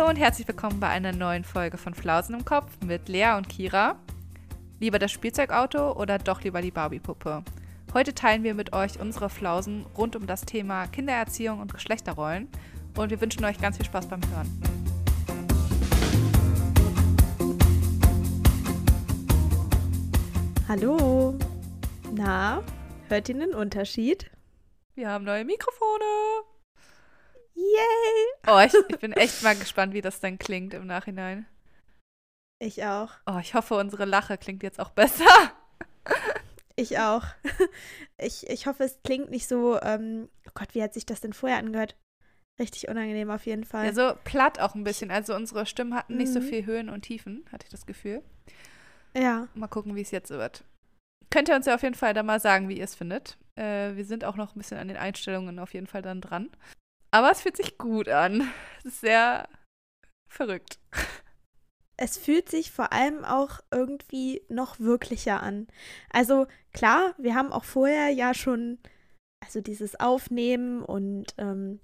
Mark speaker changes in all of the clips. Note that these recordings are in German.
Speaker 1: Hallo und herzlich willkommen bei einer neuen Folge von Flausen im Kopf mit Lea und Kira. Lieber das Spielzeugauto oder doch lieber die Barbie-Puppe? Heute teilen wir mit euch unsere Flausen rund um das Thema Kindererziehung und Geschlechterrollen und wir wünschen euch ganz viel Spaß beim Hören.
Speaker 2: Hallo. Na, hört ihr den Unterschied?
Speaker 1: Wir haben neue Mikrofone.
Speaker 2: Yay!
Speaker 1: Oh, ich, ich bin echt mal gespannt, wie das dann klingt im Nachhinein.
Speaker 2: Ich auch.
Speaker 1: Oh, ich hoffe, unsere Lache klingt jetzt auch besser.
Speaker 2: Ich auch. Ich, ich hoffe, es klingt nicht so, ähm, oh Gott, wie hat sich das denn vorher angehört? Richtig unangenehm auf jeden Fall.
Speaker 1: Ja, so platt auch ein bisschen. Also unsere Stimmen hatten nicht so
Speaker 2: Mhm.
Speaker 1: viel Höhen und Tiefen, hatte ich das Gefühl.
Speaker 2: ja.
Speaker 1: Mal gucken, wie es jetzt wird. Könnt ihr uns ja auf jeden Fall da mal sagen, wie ihr es findet. Äh, wir sind auch noch ein bisschen an den Einstellungen auf jeden Fall dann dran. Aber es fühlt sich gut an. Es ist sehr verrückt.
Speaker 2: Es fühlt sich vor allem auch irgendwie noch wirklicher an. Also klar, wir haben auch vorher ja schon, also dieses Aufnehmen und ähm,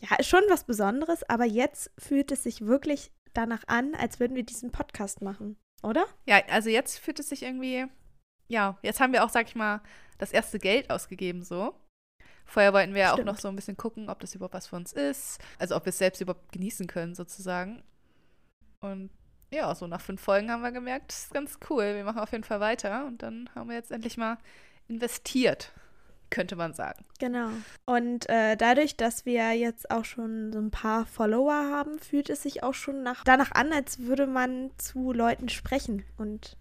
Speaker 2: ja, ist schon was Besonderes, aber jetzt fühlt es sich wirklich danach an, als würden wir diesen Podcast machen, oder?
Speaker 1: Ja, also jetzt fühlt es sich irgendwie, ja, jetzt haben wir auch, sag ich mal, das erste Geld ausgegeben so. Vorher wollten wir ja auch noch so ein bisschen gucken, ob das überhaupt was für uns ist. Also ob wir es selbst überhaupt genießen können sozusagen. Und ja, so nach fünf Folgen haben wir gemerkt, das ist ganz cool. Wir machen auf jeden Fall weiter. Und dann haben wir jetzt endlich mal investiert, könnte man sagen.
Speaker 2: Genau. Und äh, dadurch, dass wir jetzt auch schon so ein paar Follower haben, fühlt es sich auch schon nach, danach an, als würde man zu Leuten sprechen. Und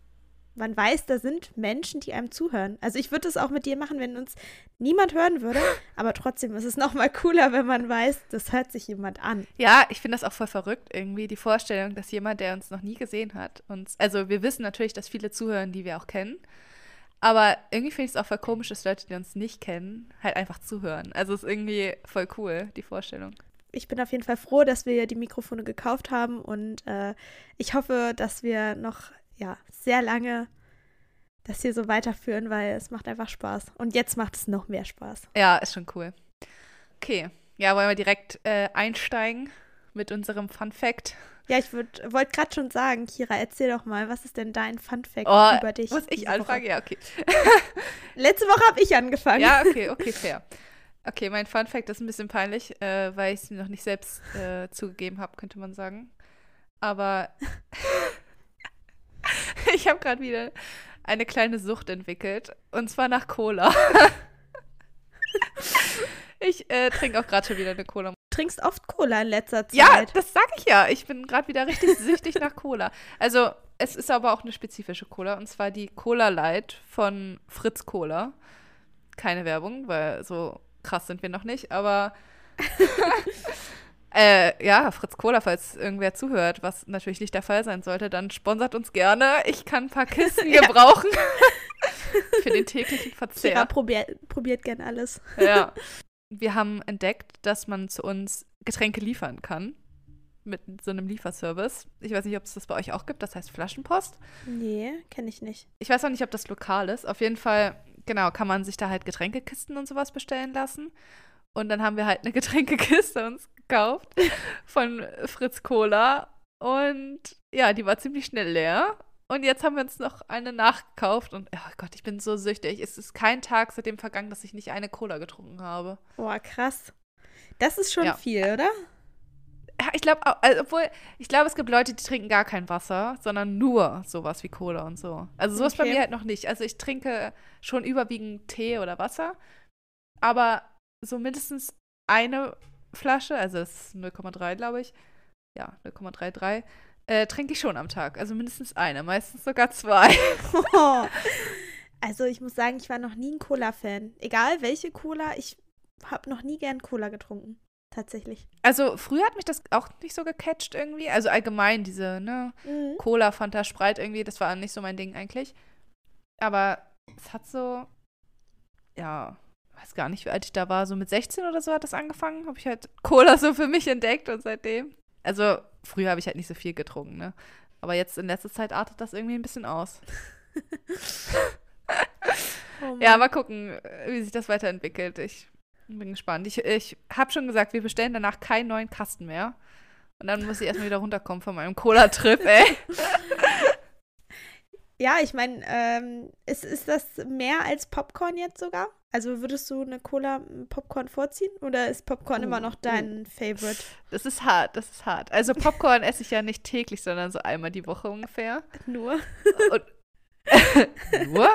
Speaker 2: man weiß, da sind Menschen, die einem zuhören. Also ich würde es auch mit dir machen, wenn uns niemand hören würde. Aber trotzdem ist es noch mal cooler, wenn man weiß, das hört sich jemand an.
Speaker 1: Ja, ich finde das auch voll verrückt, irgendwie die Vorstellung, dass jemand, der uns noch nie gesehen hat, uns, also wir wissen natürlich, dass viele zuhören, die wir auch kennen, aber irgendwie finde ich es auch voll komisch, dass Leute, die uns nicht kennen, halt einfach zuhören. Also ist irgendwie voll cool, die Vorstellung.
Speaker 2: Ich bin auf jeden Fall froh, dass wir die Mikrofone gekauft haben. Und äh, ich hoffe, dass wir noch ja, sehr lange das hier so weiterführen, weil es macht einfach Spaß. Und jetzt macht es noch mehr Spaß.
Speaker 1: Ja, ist schon cool. Okay, ja, wollen wir direkt äh, einsteigen mit unserem Fun Fact?
Speaker 2: Ja, ich wollte gerade schon sagen, Kira, erzähl doch mal, was ist denn dein Fun Fact
Speaker 1: Oh,
Speaker 2: über dich?
Speaker 1: Muss ich anfangen?
Speaker 2: Woche?
Speaker 1: Ja, okay.
Speaker 2: Letzte Woche habe ich angefangen.
Speaker 1: Ja, okay, okay, fair. Okay, mein Fun Fact ist ein bisschen peinlich, äh, weil ich es mir noch nicht selbst äh, zugegeben habe, könnte man sagen. Aber ich habe gerade wieder eine kleine Sucht entwickelt. Und zwar nach Cola. ich äh, trinke auch gerade schon wieder eine Cola.
Speaker 2: Du trinkst oft Cola in letzter Zeit.
Speaker 1: Ja, das sag ich ja. Ich bin gerade wieder richtig süchtig nach Cola. Also, es ist aber auch eine spezifische Cola. Und zwar die Cola Light von Fritz Cola. Keine Werbung, weil so krass sind wir noch nicht. Aber äh, ja, Fritz Cola, falls irgendwer zuhört, was natürlich nicht der Fall sein sollte, dann sponsert uns gerne. Ich kann ein paar Kisten gebrauchen. Für den täglichen Verzehr.
Speaker 2: probiert, probiert gern alles.
Speaker 1: Ja. Wir haben entdeckt, dass man zu uns Getränke liefern kann. Mit so einem Lieferservice. Ich weiß nicht, ob es das bei euch auch gibt. Das heißt Flaschenpost.
Speaker 2: Nee, kenne ich nicht.
Speaker 1: Ich weiß auch nicht, ob das lokal ist. Auf jeden Fall, genau, kann man sich da halt Getränkekisten und sowas bestellen lassen. Und dann haben wir halt eine Getränkekiste uns gekauft von Fritz Cola. Und ja, die war ziemlich schnell leer. Und jetzt haben wir uns noch eine nachgekauft. Und oh Gott, ich bin so süchtig. Es ist kein Tag seitdem vergangen, dass ich nicht eine Cola getrunken habe.
Speaker 2: Boah, krass. Das ist schon
Speaker 1: Ja.
Speaker 2: viel, oder?
Speaker 1: Ich glaube, also, obwohl, ich glaube, es gibt Leute, die trinken gar kein Wasser, sondern nur sowas wie Cola und so. Also so ist bei
Speaker 2: Okay.
Speaker 1: mir halt noch nicht. Also ich trinke schon überwiegend Tee oder Wasser, aber so mindestens eine Flasche, also das ist 0,3, glaube ich. Ja, 0,33. Äh, trinke ich schon am Tag. Also mindestens eine, meistens sogar zwei.
Speaker 2: also ich muss sagen, ich war noch nie ein Cola-Fan. Egal welche Cola, ich habe noch nie gern Cola getrunken. Tatsächlich.
Speaker 1: Also früher hat mich das auch nicht so gecatcht irgendwie. Also allgemein diese, ne,
Speaker 2: Mhm.
Speaker 1: Cola, Fanta, Sprite irgendwie, das war nicht so mein Ding eigentlich. Aber es hat so, ja, weiß gar nicht, wie alt ich da war, so mit 16 oder so hat das angefangen, habe ich halt Cola so für mich entdeckt und seitdem. Also früher habe ich halt nicht so viel getrunken, ne? Aber jetzt in letzter Zeit artet das irgendwie ein bisschen aus.
Speaker 2: Oh
Speaker 1: Ja, mal gucken, wie sich das weiterentwickelt. Ich bin gespannt. Ich, ich habe schon gesagt, wir bestellen danach keinen neuen Kasten mehr. Und dann muss ich erstmal wieder runterkommen von meinem Cola-Trip, ey.
Speaker 2: Ja, ich meine, ähm, ist, ist das mehr als Popcorn jetzt sogar? Also würdest du eine Cola Popcorn vorziehen oder ist Popcorn
Speaker 1: Oh,
Speaker 2: immer noch
Speaker 1: oh.
Speaker 2: dein Favorite?
Speaker 1: Das ist hart, das ist hart. Also Popcorn esse ich ja nicht täglich, sondern so einmal die Woche ungefähr.
Speaker 2: Nur.
Speaker 1: Und nur.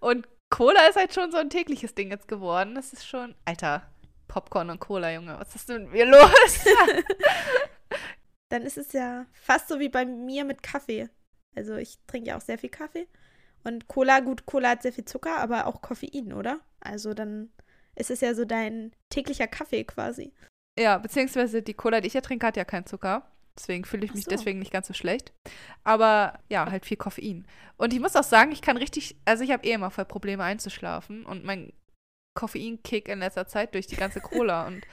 Speaker 1: Und Cola ist halt schon so ein tägliches Ding jetzt geworden. Das ist schon. Alter, Popcorn und Cola, Junge. Was ist denn mit mir los?
Speaker 2: Dann ist es ja fast so wie bei mir mit Kaffee. Also ich trinke ja auch sehr viel Kaffee. Und Cola, gut, Cola hat sehr viel Zucker, aber auch Koffein, oder? Also dann ist es ja so dein täglicher Kaffee quasi.
Speaker 1: ja, beziehungsweise die Cola, die ich ja trinke, hat ja keinen Zucker. Deswegen fühle ich mich
Speaker 2: so.
Speaker 1: deswegen nicht ganz so schlecht. Aber ja, halt viel Koffein. Und ich muss auch sagen, ich kann richtig, also ich habe eh immer voll Probleme einzuschlafen und mein Koffeinkick in letzter Zeit durch die ganze Cola. und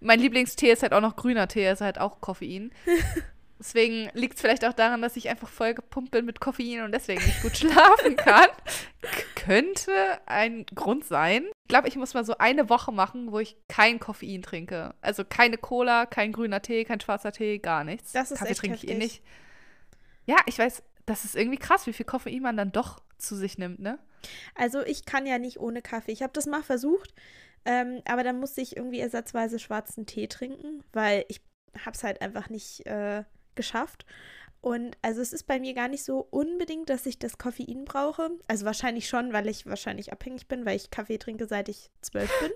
Speaker 1: mein Lieblingstee ist halt auch noch grüner Tee, ist halt auch Koffein. Deswegen liegt es vielleicht auch daran, dass ich einfach voll gepumpt bin mit Koffein und deswegen nicht gut schlafen kann. Könnte ein Grund sein. Ich glaube, ich muss mal so eine Woche machen, wo ich kein Koffein trinke. Also keine Cola, kein grüner Tee, kein schwarzer Tee, gar nichts.
Speaker 2: Das ist
Speaker 1: Kaffee trinke ich eh nicht. Ja, ich weiß, das ist irgendwie krass, wie viel Koffein man dann doch zu sich nimmt, ne?
Speaker 2: Also ich kann ja nicht ohne Kaffee. Ich habe das mal versucht, ähm, aber dann musste ich irgendwie ersatzweise schwarzen Tee trinken, weil ich habe es halt einfach nicht äh, geschafft. Und also es ist bei mir gar nicht so unbedingt, dass ich das Koffein brauche. Also wahrscheinlich schon, weil ich wahrscheinlich abhängig bin, weil ich Kaffee trinke, seit ich zwölf bin.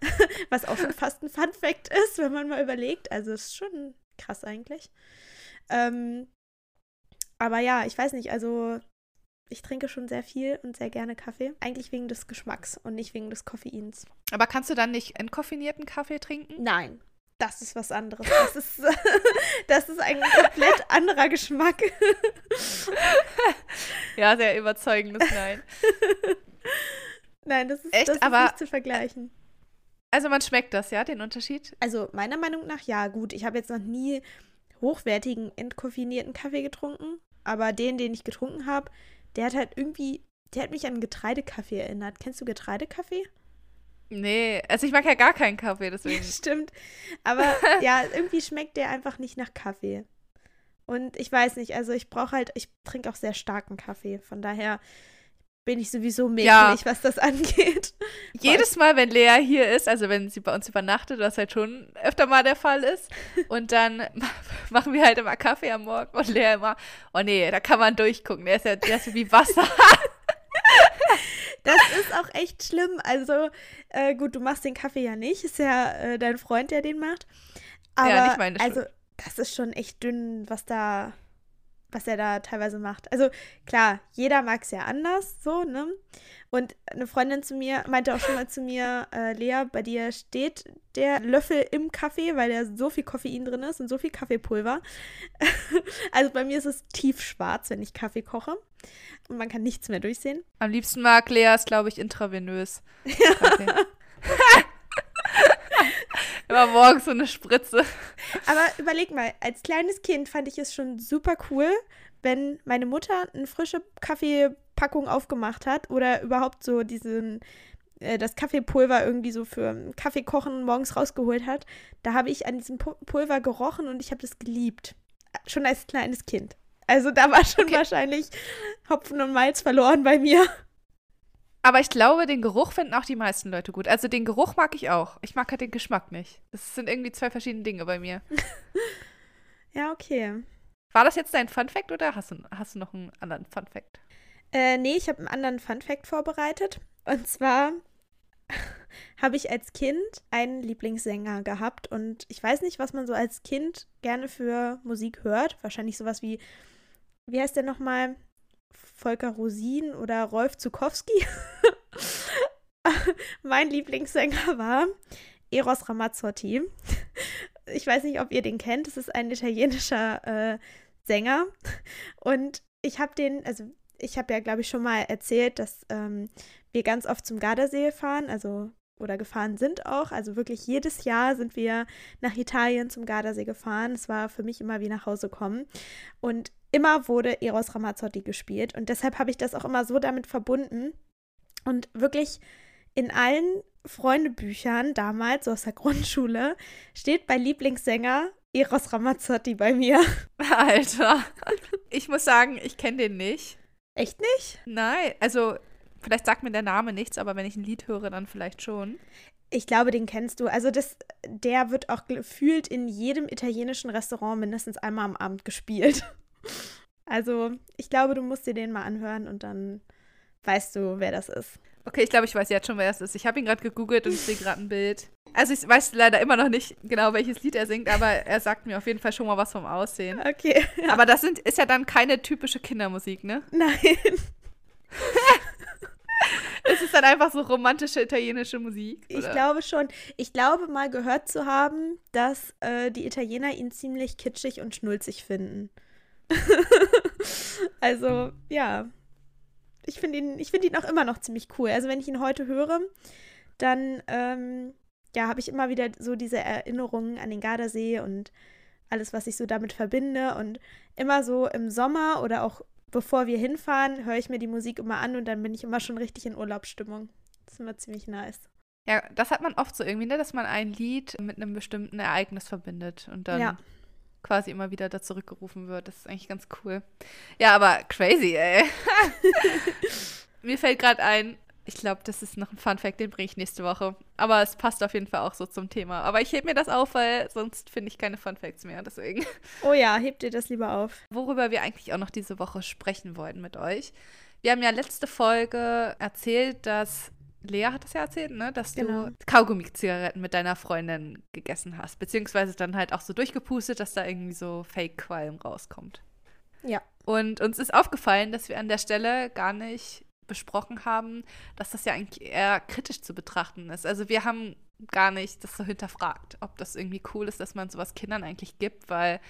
Speaker 2: Was auch schon fast ein Fun Fact ist, wenn man mal überlegt. Also es ist schon krass eigentlich. Ähm, aber ja, ich weiß nicht, also ich trinke schon sehr viel und sehr gerne Kaffee. Eigentlich wegen des Geschmacks und nicht wegen des Koffeins.
Speaker 1: Aber kannst du dann nicht entkoffinierten Kaffee trinken?
Speaker 2: Nein, das ist was anderes. Das ist, das ist ein komplett anderer Geschmack.
Speaker 1: Ja, sehr überzeugendes Nein.
Speaker 2: Nein, das ist,
Speaker 1: Echt?
Speaker 2: das ist
Speaker 1: Aber-
Speaker 2: nicht zu vergleichen.
Speaker 1: Also man schmeckt das, ja, den Unterschied?
Speaker 2: Also meiner Meinung nach ja, gut. Ich habe jetzt noch nie hochwertigen, entkoffinierten Kaffee getrunken. Aber den, den ich getrunken habe, der hat halt irgendwie, der hat mich an Getreidekaffee erinnert. Kennst du Getreidekaffee?
Speaker 1: Nee, also ich mag ja gar keinen Kaffee, deswegen.
Speaker 2: Stimmt. Aber ja, irgendwie schmeckt der einfach nicht nach Kaffee. Und ich weiß nicht, also ich brauche halt, ich trinke auch sehr starken Kaffee. Von daher bin ich sowieso mäkelig,
Speaker 1: Ja.
Speaker 2: was das angeht.
Speaker 1: Jedes Mal, wenn Lea hier ist, also wenn sie bei uns übernachtet, was halt schon öfter mal der Fall ist, und dann ma- machen wir halt immer Kaffee am Morgen und Lea immer, oh nee, da kann man durchgucken, der ist ja, der ist wie Wasser.
Speaker 2: Ist auch echt schlimm. Also, äh, gut, du machst den Kaffee ja nicht. Ist ja äh, dein Freund, der den macht. Aber,
Speaker 1: Ja, nicht meine
Speaker 2: also,
Speaker 1: Schuld.
Speaker 2: das ist schon echt dünn, was da, was er da teilweise macht. Also, klar, jeder mag es ja anders, so, ne? Und eine Freundin zu mir meinte auch schon mal zu mir, äh, Lea, bei dir steht der Löffel im Kaffee, weil da so viel Koffein drin ist und so viel Kaffeepulver. also bei mir ist es tiefschwarz, wenn ich Kaffee koche. Und man kann nichts mehr durchsehen.
Speaker 1: Am liebsten mag Lea es, glaube ich, intravenös. Immer morgens so eine Spritze.
Speaker 2: Aber überleg mal, als kleines Kind fand ich es schon super cool, wenn meine Mutter eine frische Kaffeepackung aufgemacht hat oder überhaupt so diesen äh, das Kaffeepulver irgendwie so für Kaffee kochen morgens rausgeholt hat. Da habe ich an diesem Pu Pulver gerochen und ich habe das geliebt. Schon als kleines Kind. Also da war schon
Speaker 1: Okay.
Speaker 2: wahrscheinlich Hopfen und Malz verloren bei mir.
Speaker 1: Aber ich glaube, den Geruch finden auch die meisten Leute gut. Also den Geruch mag ich auch. Ich mag halt den Geschmack nicht. Das sind irgendwie zwei verschiedene Dinge bei mir.
Speaker 2: Ja, okay.
Speaker 1: War das jetzt dein Fun Fact oder hast du, hast du noch einen anderen Fun Fact?
Speaker 2: Äh, nee, ich habe einen anderen Fun-Fact vorbereitet. Und zwar habe ich als Kind einen Lieblingssänger gehabt. Und ich weiß nicht, was man so als Kind gerne für Musik hört. Wahrscheinlich sowas wie, wie heißt der nochmal? Volker Rosin oder Rolf Zukowski. mein Lieblingssänger war Eros Ramazzotti. Ich weiß nicht, ob ihr den kennt. Das ist ein italienischer äh, Sänger. Und ich habe den, also ich habe ja, glaube ich, schon mal erzählt, dass ähm, wir ganz oft zum Gardasee fahren, also oder gefahren sind auch. Also wirklich jedes Jahr sind wir nach Italien zum Gardasee gefahren. Es war für mich immer wie nach Hause kommen. Und immer wurde Eros Ramazzotti gespielt. Und deshalb habe ich das auch immer so damit verbunden. Und wirklich in allen Freundebüchern damals, so aus der Grundschule, steht bei Lieblingssänger Eros Ramazzotti bei mir.
Speaker 1: Alter. Ich muss sagen, ich kenne den nicht.
Speaker 2: Echt nicht?
Speaker 1: Nein, also vielleicht sagt mir der Name nichts, aber wenn ich ein Lied höre, dann vielleicht schon.
Speaker 2: Ich glaube, den kennst du. Also das, der wird auch gefühlt in jedem italienischen Restaurant mindestens einmal am Abend gespielt. Also ich glaube, du musst dir den mal anhören und dann weißt du, wer das ist.
Speaker 1: Okay, ich glaube, ich weiß jetzt schon, wer es ist. Ich habe ihn gerade gegoogelt und ich sehe gerade ein Bild. Also ich weiß leider immer noch nicht genau, welches Lied er singt, aber er sagt mir auf jeden Fall schon mal was vom Aussehen.
Speaker 2: Okay.
Speaker 1: Ja. Aber das sind, ist ja dann keine typische Kindermusik, ne?
Speaker 2: Nein.
Speaker 1: es ist dann einfach so romantische italienische Musik.
Speaker 2: Oder? Ich glaube schon. Ich glaube mal gehört zu haben, dass äh, die Italiener ihn ziemlich kitschig und schnulzig finden. also, ja. Ich finde ihn, find ihn auch immer noch ziemlich cool. Also, wenn ich ihn heute höre, dann ähm, ja, habe ich immer wieder so diese Erinnerungen an den Gardasee und alles, was ich so damit verbinde. Und immer so im Sommer oder auch bevor wir hinfahren, höre ich mir die Musik immer an und dann bin ich immer schon richtig in Urlaubsstimmung. Das ist immer ziemlich nice.
Speaker 1: Ja, das hat man oft so irgendwie, ne, dass man ein Lied mit einem bestimmten Ereignis verbindet und dann ja. Quasi immer wieder da zurückgerufen wird. Das ist eigentlich ganz cool. Ja, aber crazy, ey. Mir fällt gerade ein, ich glaube, das ist noch ein Fun-Fact, den bringe ich nächste Woche. Aber es passt auf jeden Fall auch so zum Thema. Aber ich hebe mir das auf, weil sonst finde ich keine Fun-Facts mehr. Deswegen.
Speaker 2: Oh ja, hebt dir das lieber auf.
Speaker 1: Worüber wir eigentlich auch noch diese Woche sprechen wollten mit euch. Wir haben ja letzte Folge erzählt, dass Lea hat das ja erzählt, ne? Dass genau. du Kaugummi-Zigaretten mit deiner Freundin gegessen hast. Beziehungsweise dann halt auch so durchgepustet, dass da irgendwie so Fake-Qualm rauskommt.
Speaker 2: Ja.
Speaker 1: Und uns ist aufgefallen, dass wir an der Stelle gar nicht besprochen haben, dass das ja eigentlich eher kritisch zu betrachten ist. Also wir haben gar nicht das so hinterfragt, ob das irgendwie cool ist, dass man sowas Kindern eigentlich gibt, weil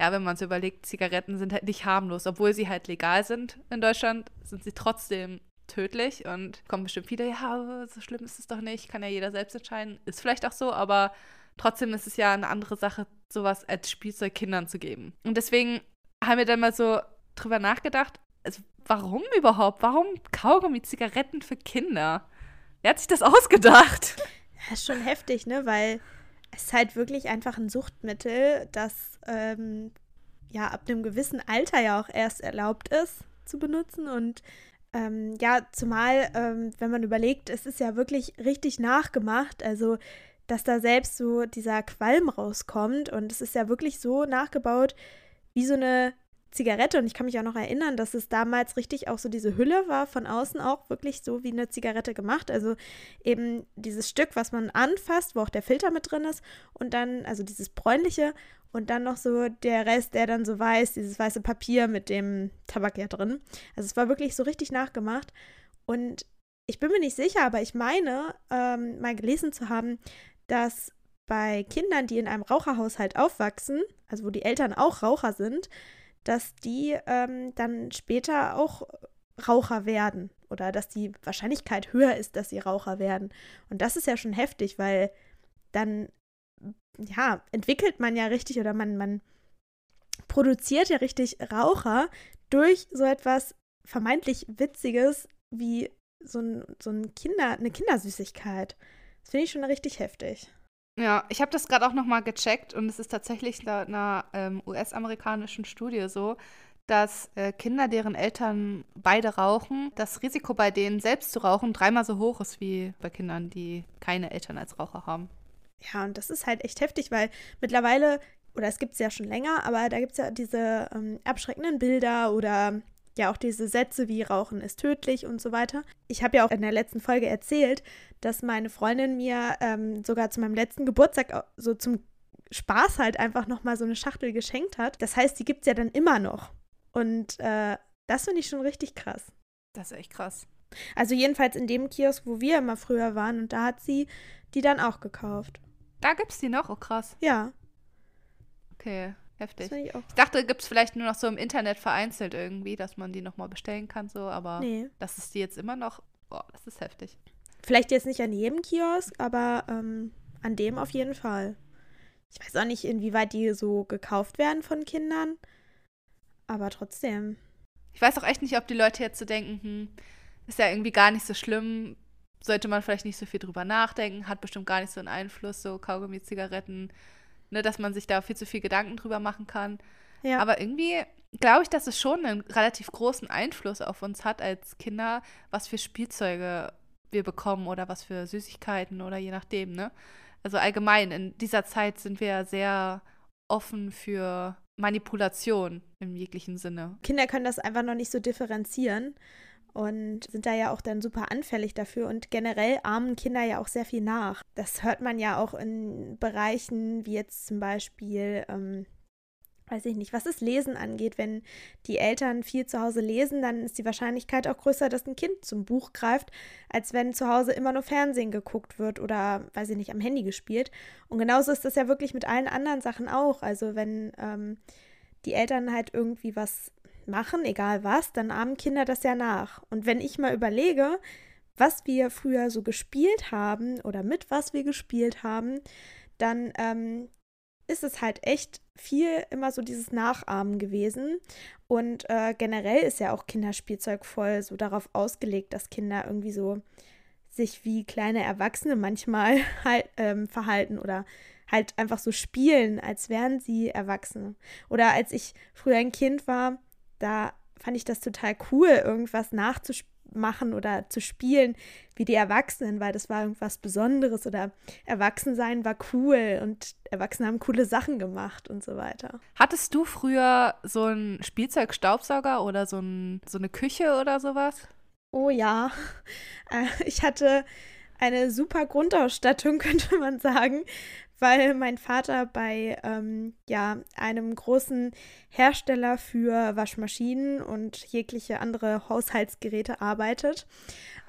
Speaker 1: ja, wenn man so überlegt, Zigaretten sind halt nicht harmlos, obwohl sie halt legal sind in Deutschland, sind sie trotzdem tödlich und kommen bestimmt viele, ja, so schlimm ist es doch nicht, kann ja jeder selbst entscheiden. Ist vielleicht auch so, aber trotzdem ist es ja eine andere Sache, sowas als Spielzeug Kindern zu geben. Und deswegen haben wir dann mal so drüber nachgedacht, also warum überhaupt? Warum Kaugummi Zigaretten für Kinder? Wer hat sich das ausgedacht?
Speaker 2: Das ist schon heftig, ne? Weil es halt wirklich einfach ein Suchtmittel, das ähm, ja ab einem gewissen Alter ja auch erst erlaubt ist zu benutzen. Und ähm, ja, zumal, ähm, wenn man überlegt, es ist ja wirklich richtig nachgemacht. Also, dass da selbst so dieser Qualm rauskommt. Und es ist ja wirklich so nachgebaut, wie so eine Zigarette und ich kann mich auch noch erinnern, dass es damals richtig auch so diese Hülle war, von außen auch wirklich so wie eine Zigarette gemacht. Also eben dieses Stück, was man anfasst, wo auch der Filter mit drin ist und dann, also dieses bräunliche und dann noch so der Rest, der dann so weiß, dieses weiße Papier mit dem Tabak ja drin. Also es war wirklich so richtig nachgemacht und ich bin mir nicht sicher, aber ich meine, ähm, mal gelesen zu haben, dass bei Kindern, die in einem Raucherhaushalt aufwachsen, also wo die Eltern auch Raucher sind, dass die ähm, dann später auch Raucher werden oder dass die Wahrscheinlichkeit höher ist, dass sie Raucher werden. Und das ist ja schon heftig, weil dann, ja, entwickelt man ja richtig oder man, man produziert ja richtig Raucher durch so etwas vermeintlich Witziges wie so ein, so ein Kinder, eine Kindersüßigkeit. Das finde ich schon richtig heftig.
Speaker 1: Ja, ich habe das gerade auch nochmal gecheckt und es ist tatsächlich laut einer ähm, US-amerikanischen Studie so, dass äh, Kinder, deren Eltern beide rauchen, das Risiko bei denen selbst zu rauchen dreimal so hoch ist wie bei Kindern, die keine Eltern als Raucher haben.
Speaker 2: Ja, und das ist halt echt heftig, weil mittlerweile, oder es gibt es ja schon länger, aber da gibt es ja diese ähm, abschreckenden Bilder oder ja auch diese Sätze wie Rauchen ist tödlich und so weiter. Ich habe ja auch in der letzten Folge erzählt, dass meine Freundin mir ähm, sogar zu meinem letzten Geburtstag so zum Spaß halt einfach nochmal so eine Schachtel geschenkt hat. Das heißt, die gibt es ja dann immer noch. Und äh, das finde ich schon richtig krass.
Speaker 1: Das ist echt krass.
Speaker 2: Also jedenfalls in dem Kiosk, wo wir immer früher waren und da hat sie die dann auch gekauft.
Speaker 1: Da gibt es die noch? Oh krass.
Speaker 2: Ja.
Speaker 1: Okay. Heftig. Ich, ich, dachte, gibt es vielleicht nur noch so im Internet vereinzelt irgendwie, dass man die nochmal bestellen kann, so, aber nee. dass es die jetzt immer noch, boah, das ist heftig.
Speaker 2: Vielleicht jetzt nicht an jedem Kiosk, aber ähm, an dem auf jeden Fall. Ich weiß auch nicht, inwieweit die so gekauft werden von Kindern, aber trotzdem.
Speaker 1: Ich weiß auch echt nicht, ob die Leute jetzt so denken, hm, ist ja irgendwie gar nicht so schlimm, sollte man vielleicht nicht so viel drüber nachdenken, hat bestimmt gar nicht so einen Einfluss, so Kaugummi, Zigaretten ne, dass man sich da viel zu viel Gedanken drüber machen kann.
Speaker 2: Ja.
Speaker 1: Aber irgendwie glaube ich, dass es schon einen relativ großen Einfluss auf uns hat als Kinder, was für Spielzeuge wir bekommen oder was für Süßigkeiten oder je nachdem, ne? Also allgemein, in dieser Zeit sind wir ja sehr offen für Manipulation im jeglichen Sinne.
Speaker 2: Kinder können das einfach noch nicht so differenzieren und sind da ja auch dann super anfällig dafür und generell ahmen Kinder ja auch sehr viel nach. Das hört man ja auch in Bereichen wie jetzt zum Beispiel ähm, weiß ich nicht, was das Lesen angeht. Wenn die Eltern viel zu Hause lesen, dann ist die Wahrscheinlichkeit auch größer, dass ein Kind zum Buch greift, als wenn zu Hause immer nur Fernsehen geguckt wird oder, weiß ich nicht, am Handy gespielt. Und genauso ist das ja wirklich mit allen anderen Sachen auch. Also wenn ähm, die Eltern halt irgendwie was machen, egal was, dann ahmen Kinder das ja nach. Und wenn ich mal überlege, was wir früher so gespielt haben oder mit was wir gespielt haben, dann ähm, ist es halt echt viel immer so dieses Nachahmen gewesen. Und äh, generell ist ja auch Kinderspielzeug voll so darauf ausgelegt, dass Kinder irgendwie so sich wie kleine Erwachsene manchmal halt ähm, verhalten oder halt einfach so spielen, als wären sie Erwachsene. Oder als ich früher ein Kind war, da fand ich das total cool, irgendwas nachzuspielen machen oder zu spielen wie die Erwachsenen, weil das war irgendwas Besonderes oder Erwachsensein war cool und Erwachsene haben coole Sachen gemacht und so weiter.
Speaker 1: Hattest du früher so einen Spielzeugstaubsauger oder so, ein, so eine Küche oder sowas?
Speaker 2: Oh ja, äh, ich hatte eine super Grundausstattung, könnte man sagen, weil mein Vater bei ähm, ja, einem großen Hersteller für Waschmaschinen und jegliche andere Haushaltsgeräte arbeitet.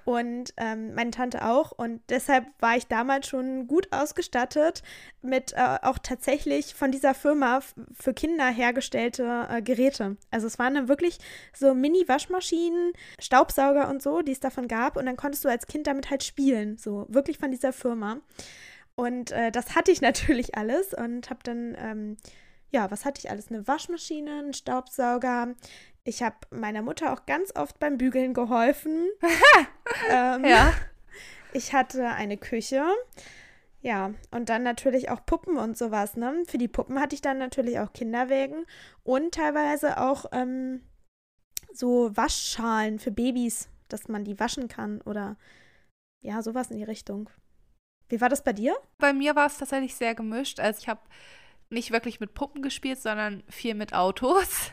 Speaker 2: Und ähm, meine Tante auch. Und deshalb war ich damals schon gut ausgestattet mit äh, auch tatsächlich von dieser Firma für Kinder hergestellte äh, Geräte. Also es waren dann wirklich so Mini-Waschmaschinen, Staubsauger und so, die es davon gab. Und dann konntest du als Kind damit halt spielen. So wirklich von dieser Firma. Und äh, das hatte ich natürlich alles und habe dann, ähm, ja, was hatte ich alles? Eine Waschmaschine, einen Staubsauger. Ich habe meiner Mutter auch ganz oft beim Bügeln geholfen. ähm,
Speaker 1: ja.
Speaker 2: Ich hatte eine Küche. Ja, und dann natürlich auch Puppen und sowas, ne? Für die Puppen hatte ich dann natürlich auch Kinderwägen und teilweise auch ähm, so Waschschalen für Babys, dass man die waschen kann oder ja, sowas in die Richtung. Wie war das bei dir?
Speaker 1: Bei mir war es tatsächlich sehr gemischt. Also ich habe nicht wirklich mit Puppen gespielt, sondern viel mit Autos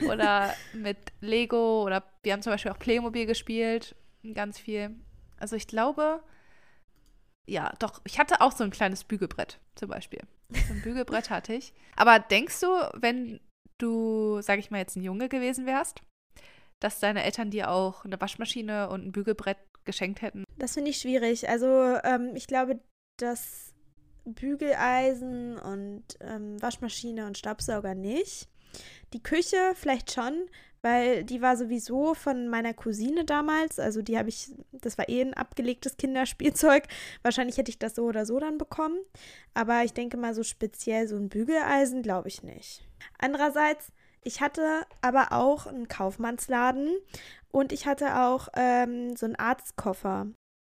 Speaker 1: oder mit Lego oder wir haben zum Beispiel auch Playmobil gespielt, ganz viel. Also ich glaube, ja, doch, ich hatte auch so ein kleines Bügelbrett zum Beispiel. So ein Bügelbrett hatte ich. Aber denkst du, wenn du, sag ich mal, jetzt ein Junge gewesen wärst, dass deine Eltern dir auch eine Waschmaschine und ein Bügelbrett geschenkt hätten?
Speaker 2: Das finde ich schwierig. Also ähm, ich glaube, dass Bügeleisen und ähm, Waschmaschine und Staubsauger nicht. Die Küche vielleicht schon, weil die war sowieso von meiner Cousine damals. Also die habe ich, das war eh ein abgelegtes Kinderspielzeug. Wahrscheinlich hätte ich das so oder so dann bekommen. Aber ich denke mal so speziell so ein Bügeleisen glaube ich nicht. Andererseits ich hatte aber auch einen Kaufmannsladen und ich hatte auch ähm, so einen Arztkoffer.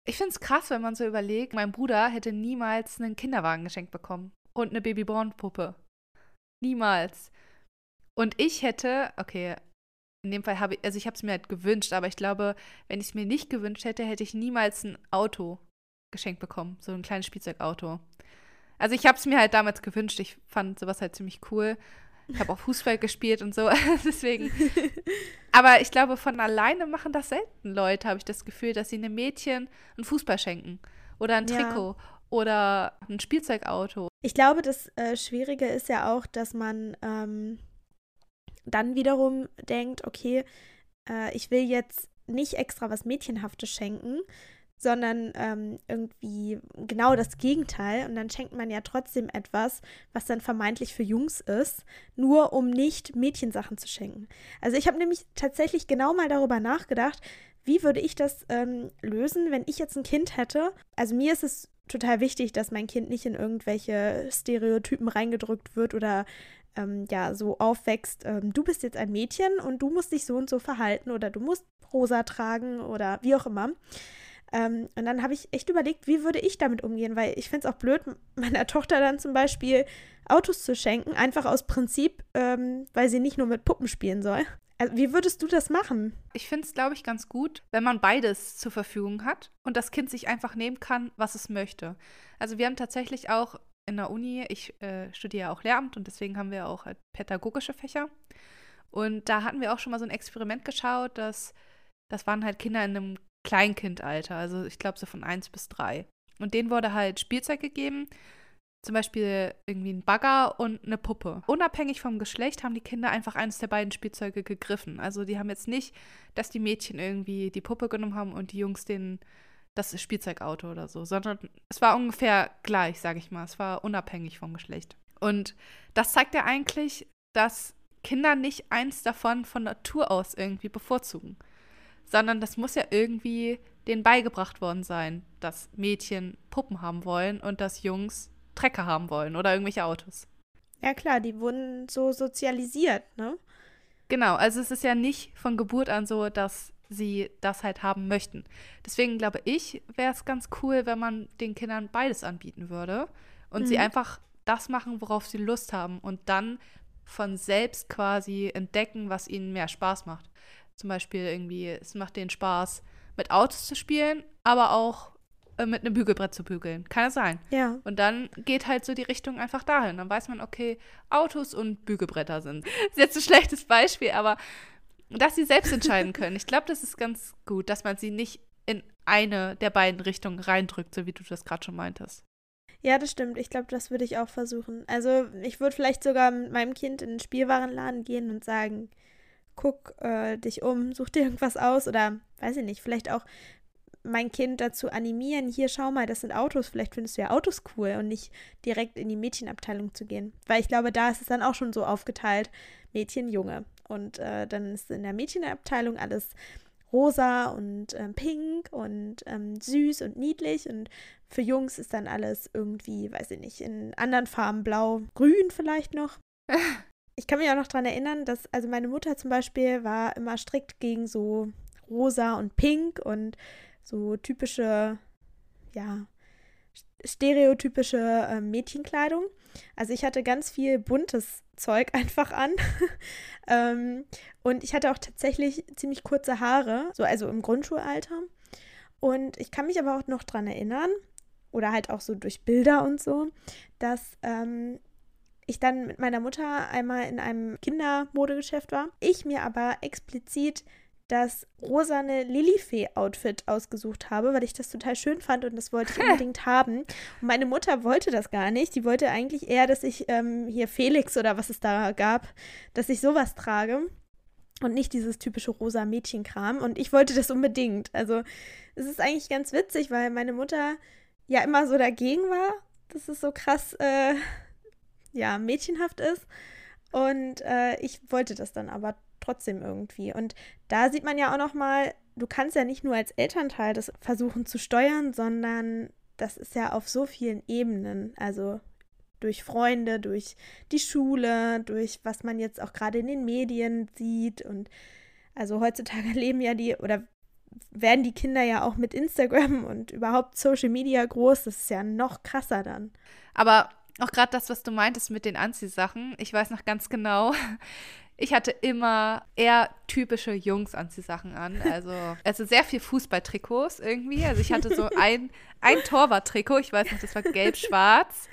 Speaker 1: Ich finde es krass, wenn man so überlegt, mein Bruder hätte niemals einen Kinderwagen geschenkt bekommen und eine Babyborn-Puppe. Niemals. Und ich hätte, okay, in dem Fall habe ich, also ich habe es mir halt gewünscht, aber ich glaube, wenn ich es mir nicht gewünscht hätte, hätte ich niemals ein Auto geschenkt bekommen, so ein kleines Spielzeugauto. Also ich habe es mir halt damals gewünscht, ich fand sowas halt ziemlich cool ich habe auch Fußball gespielt und so, deswegen. Aber ich glaube, von alleine machen das selten Leute, habe ich das Gefühl, dass sie einem Mädchen einen Fußball schenken oder ein Trikot ja. oder ein Spielzeugauto.
Speaker 2: Ich glaube, das äh, Schwierige ist ja auch, dass man ähm, dann wiederum denkt, okay, äh, ich will jetzt nicht extra was Mädchenhaftes schenken, sondern ähm, irgendwie genau das Gegenteil. Und dann schenkt man ja trotzdem etwas, was dann vermeintlich für Jungs ist, nur um nicht Mädchensachen zu schenken. Also ich habe nämlich tatsächlich genau mal darüber nachgedacht, wie würde ich das ähm, lösen, wenn ich jetzt ein Kind hätte. Also mir ist es total wichtig, dass mein Kind nicht in irgendwelche Stereotypen reingedrückt wird oder ähm, ja so aufwächst. Ähm, du bist jetzt ein Mädchen und du musst dich so und so verhalten oder du musst rosa tragen oder wie auch immer. Ähm, und dann habe ich echt überlegt, wie würde ich damit umgehen, weil ich finde es auch blöd, meiner Tochter dann zum Beispiel Autos zu schenken, einfach aus Prinzip, ähm, weil sie nicht nur mit Puppen spielen soll. Also, wie würdest du das machen?
Speaker 1: Ich finde es, glaube ich, ganz gut, wenn man beides zur Verfügung hat und das Kind sich einfach nehmen kann, was es möchte. Also wir haben tatsächlich auch in der Uni, ich äh, studiere auch Lehramt und deswegen haben wir auch halt pädagogische Fächer. Und da hatten wir auch schon mal so ein Experiment geschaut, dass das waren halt Kinder in einem Kleinkindalter, also ich glaube so von eins bis drei. Und denen wurde halt Spielzeug gegeben, zum Beispiel irgendwie ein Bagger und eine Puppe. Unabhängig vom Geschlecht haben die Kinder einfach eines der beiden Spielzeuge gegriffen. Also die haben jetzt nicht, dass die Mädchen irgendwie die Puppe genommen haben und die Jungs den das Spielzeugauto oder so, sondern es war ungefähr gleich, sage ich mal. Es war unabhängig vom Geschlecht. Und das zeigt ja eigentlich, dass Kinder nicht eins davon von Natur aus irgendwie bevorzugen, sondern das muss ja irgendwie denen beigebracht worden sein, dass Mädchen Puppen haben wollen und dass Jungs Trecker haben wollen oder irgendwelche Autos.
Speaker 2: Ja klar, die wurden so sozialisiert, ne?
Speaker 1: Genau, also es ist ja nicht von Geburt an so, dass sie das halt haben möchten. Deswegen glaube ich, wäre es ganz cool, wenn man den Kindern beides anbieten würde und mhm. sie einfach das machen, worauf sie Lust haben und dann von selbst quasi entdecken, was ihnen mehr Spaß macht. Zum Beispiel irgendwie, es macht denen Spaß, mit Autos zu spielen, aber auch äh, mit einem Bügelbrett zu bügeln. Kann ja sein.
Speaker 2: Ja.
Speaker 1: Und dann geht halt so die Richtung einfach dahin. Dann weiß man, okay, Autos und Bügelbretter sind. Das ist jetzt ein schlechtes Beispiel, aber dass sie selbst entscheiden können. Ich glaube, das ist ganz gut, dass man sie nicht in eine der beiden Richtungen reindrückt, so wie du das gerade schon meintest.
Speaker 2: Ja, das stimmt. Ich glaube, das würde ich auch versuchen. Also, ich würde vielleicht sogar mit meinem Kind in den Spielwarenladen gehen und sagen, guck äh, dich um, such dir irgendwas aus oder weiß ich nicht, vielleicht auch mein Kind dazu animieren, hier schau mal, das sind Autos, vielleicht findest du ja Autos cool und nicht direkt in die Mädchenabteilung zu gehen. Weil ich glaube, da ist es dann auch schon so aufgeteilt, Mädchen, Junge. Und äh, dann ist in der Mädchenabteilung alles rosa und äh, pink und ähm, süß und niedlich und für Jungs ist dann alles irgendwie, weiß ich nicht, in anderen Farben, blau, grün vielleicht noch. Ich kann mich auch noch daran erinnern, dass, also meine Mutter zum Beispiel war immer strikt gegen so rosa und pink und so typische, ja, stereotypische äh, Mädchenkleidung. Also ich hatte ganz viel buntes Zeug einfach an. ähm, und ich hatte auch tatsächlich ziemlich kurze Haare, so also im Grundschulalter. Und ich kann mich aber auch noch daran erinnern, oder halt auch so durch Bilder und so, dass ähm, ich dann mit meiner Mutter einmal in einem Kindermodegeschäft war. Ich mir aber explizit das rosane Lilifee-Outfit ausgesucht habe, weil ich das total schön fand und das wollte ich unbedingt haben. Und meine Mutter wollte das gar nicht. Die wollte eigentlich eher, dass ich ähm, hier Felix oder was es da gab, dass ich sowas trage und nicht dieses typische rosa Mädchenkram. Und ich wollte das unbedingt. Also es ist eigentlich ganz witzig, weil meine Mutter ja immer so dagegen war, dass es so krass, äh, ja, mädchenhaft ist. Und äh, ich wollte das dann aber trotzdem irgendwie. Und da sieht man ja auch noch mal, du kannst ja nicht nur als Elternteil das versuchen zu steuern, sondern das ist ja auf so vielen Ebenen. Also durch Freunde, durch die Schule, durch was man jetzt auch gerade in den Medien sieht. Und also heutzutage leben ja die oder werden die Kinder ja auch mit Instagram und überhaupt Social Media groß. Das ist ja noch krasser dann.
Speaker 1: Aber auch gerade das, was du meintest mit den Anziehsachen, ich weiß noch ganz genau, ich hatte immer eher typische Jungs-Anziehsachen an. Also, also sehr viel Fußballtrikots irgendwie. Also ich hatte so ein, ein Torwart-Trikot, ich weiß nicht, das war gelb-schwarz.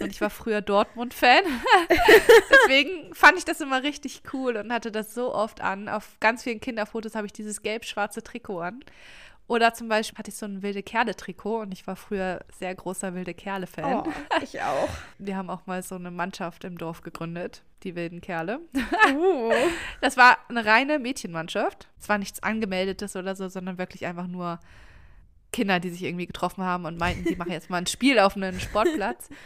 Speaker 1: Und ich war früher Dortmund-Fan. Deswegen fand ich das immer richtig cool und hatte das so oft an. Auf ganz vielen Kinderfotos habe ich dieses gelb-schwarze Trikot an. Oder zum Beispiel hatte ich so ein wilde Kerle-Trikot und ich war früher sehr großer wilde Kerle-Fan.
Speaker 2: Oh, ich auch.
Speaker 1: Wir haben auch mal so eine Mannschaft im Dorf gegründet, die wilden Kerle. Uh. Das war eine reine Mädchenmannschaft. Es war nichts Angemeldetes oder so, sondern wirklich einfach nur Kinder, die sich irgendwie getroffen haben und meinten, die machen jetzt mal ein Spiel auf einem Sportplatz.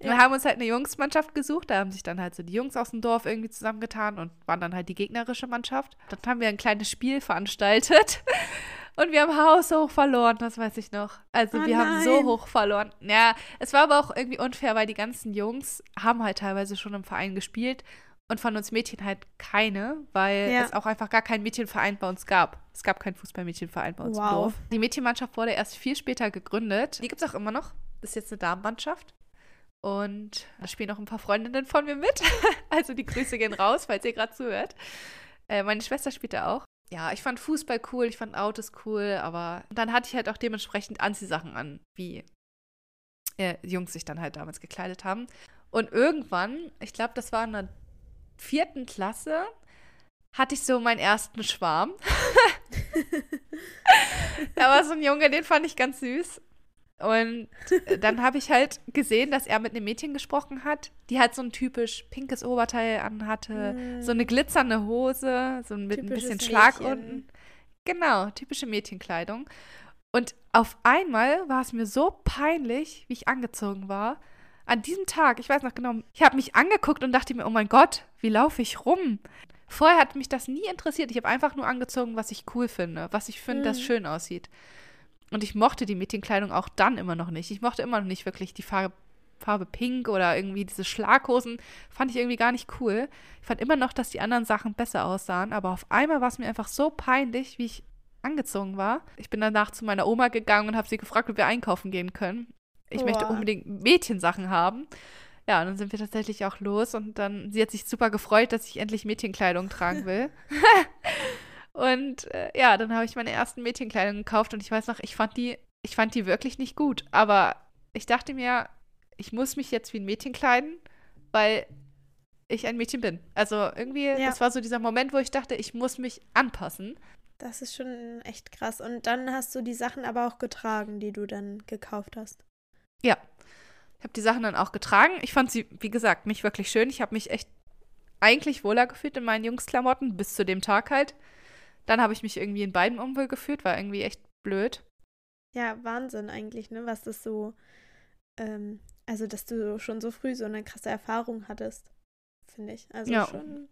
Speaker 1: Ja. Wir haben uns halt eine Jungsmannschaft gesucht, da haben sich dann halt so die Jungs aus dem Dorf irgendwie zusammengetan und waren dann halt die gegnerische Mannschaft. Dann haben wir ein kleines Spiel veranstaltet und wir haben haushoch verloren, das weiß ich noch. Also oh wir nein. haben so hoch verloren. Ja, es war aber auch irgendwie unfair, weil die ganzen Jungs haben halt teilweise schon im Verein gespielt und von uns Mädchen halt keine, weil
Speaker 2: Ja.
Speaker 1: es auch einfach gar keinen Mädchenverein bei uns gab. Es gab keinen Fußballmädchenverein bei uns im
Speaker 2: Wow.
Speaker 1: Dorf. Die Mädchenmannschaft wurde erst viel später gegründet. Die gibt es auch immer noch. Das ist jetzt eine Damenmannschaft. Und da spielen auch ein paar Freundinnen von mir mit. Also die Grüße gehen raus, falls ihr gerade zuhört. Äh, meine Schwester spielt da auch. Ja, ich fand Fußball cool, ich fand Autos cool, aber dann hatte ich halt auch dementsprechend Anziehsachen an, wie äh, Jungs sich dann halt damals gekleidet haben. Und irgendwann, ich glaube, das war in der vierten Klasse, hatte ich so meinen ersten Schwarm. da war so ein Junge, den fand ich ganz süß. Und dann habe ich halt gesehen, dass er mit einem Mädchen gesprochen hat, die halt so ein typisch pinkes Oberteil anhatte,
Speaker 2: Mm.
Speaker 1: so eine glitzernde Hose, so mit ein bisschen
Speaker 2: Typisches
Speaker 1: Schlag
Speaker 2: Mädchen.
Speaker 1: unten. Genau, typische Mädchenkleidung. Und auf einmal war es mir so peinlich, wie ich angezogen war. An diesem Tag, ich weiß noch genau, ich habe mich angeguckt und dachte mir, oh mein Gott, wie laufe ich rum? Vorher hat mich das nie interessiert. Ich habe einfach nur angezogen, was ich cool finde, was ich finde, das
Speaker 2: Mhm.
Speaker 1: schön aussieht. Und ich mochte die Mädchenkleidung auch dann immer noch nicht. Ich mochte immer noch nicht wirklich die Farbe, Farbe Pink oder irgendwie diese Schlaghosen. Fand ich irgendwie gar nicht cool. Ich fand immer noch, dass die anderen Sachen besser aussahen. Aber auf einmal war es mir einfach so peinlich, wie ich angezogen war. Ich bin danach zu meiner Oma gegangen und habe sie gefragt, ob wir einkaufen gehen können. Ich möchte
Speaker 2: Boah.
Speaker 1: unbedingt Mädchensachen haben. Ja, und dann sind wir tatsächlich auch los und dann, sie hat sich super gefreut, dass ich endlich Mädchenkleidung tragen will. und äh, ja, dann habe ich meine ersten Mädchenkleidung gekauft und ich weiß noch, ich fand die, ich fand die wirklich nicht gut. Aber ich dachte mir, ich muss mich jetzt wie ein Mädchen kleiden, weil ich ein Mädchen bin. Also irgendwie,
Speaker 2: Ja.
Speaker 1: das war so dieser Moment, wo ich dachte, ich muss mich anpassen.
Speaker 2: Das ist schon echt krass. Und dann hast du die Sachen aber auch getragen, die du dann gekauft hast.
Speaker 1: Ja. Ich habe die Sachen dann auch getragen. Ich fand sie, wie gesagt, nicht wirklich schön. Ich habe mich echt eigentlich wohler gefühlt in meinen Jungsklamotten, bis zu dem Tag halt. Dann habe ich mich irgendwie in beiden unwohl gefühlt, war irgendwie echt blöd.
Speaker 2: Ja, Wahnsinn eigentlich, ne? Was das so, ähm, also dass du schon so früh so eine krasse Erfahrung hattest, finde ich. Also
Speaker 1: Ja.
Speaker 2: schon.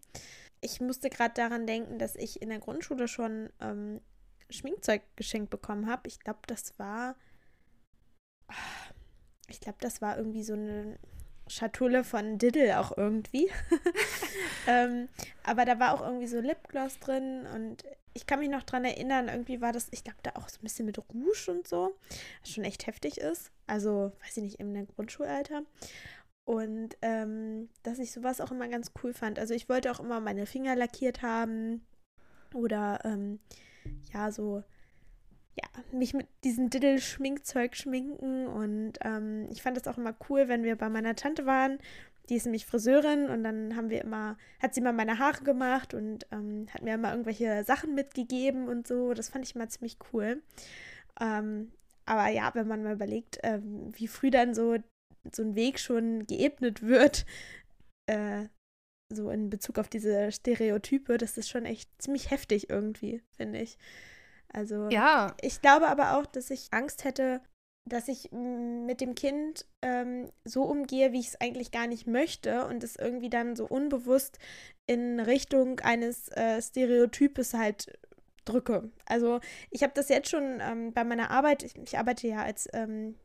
Speaker 2: Ich musste gerade daran denken, dass ich in der Grundschule schon ähm, Schminkzeug geschenkt bekommen habe. Ich glaube, das war, ich glaube, das war irgendwie so eine Schatulle von Diddle auch irgendwie. ähm, aber da war auch irgendwie so Lipgloss drin und ich kann mich noch dran erinnern, irgendwie war das, ich glaube, da auch so ein bisschen mit Rouge und so, was schon echt heftig ist. Also, weiß ich nicht, der Grundschulalter. Und ähm, dass ich sowas auch immer ganz cool fand. Also ich wollte auch immer meine Finger lackiert haben oder ähm, ja, so, ja, mich mit diesem Diddle-Schminkzeug schminken. Und ähm, ich fand das auch immer cool, wenn wir bei meiner Tante waren. Die ist nämlich Friseurin und dann haben wir immer, hat sie mal meine Haare gemacht und ähm, hat mir immer irgendwelche Sachen mitgegeben und so. Das fand ich immer ziemlich cool. Ähm, aber ja, wenn man mal überlegt, ähm, wie früh dann so, so ein Weg schon geebnet wird, äh, so in Bezug auf diese Stereotype, das ist schon echt ziemlich heftig irgendwie, finde ich. Also
Speaker 1: Ja,
Speaker 2: ich glaube aber auch, dass ich Angst hätte, dass ich mm, mit dem Kind ähm, so umgehe, wie ich es eigentlich gar nicht möchte und es irgendwie dann so unbewusst in Richtung eines äh, Stereotypes halt drücke. Also ich habe das jetzt schon ähm, bei meiner Arbeit, ich, ich arbeite ja als ähm,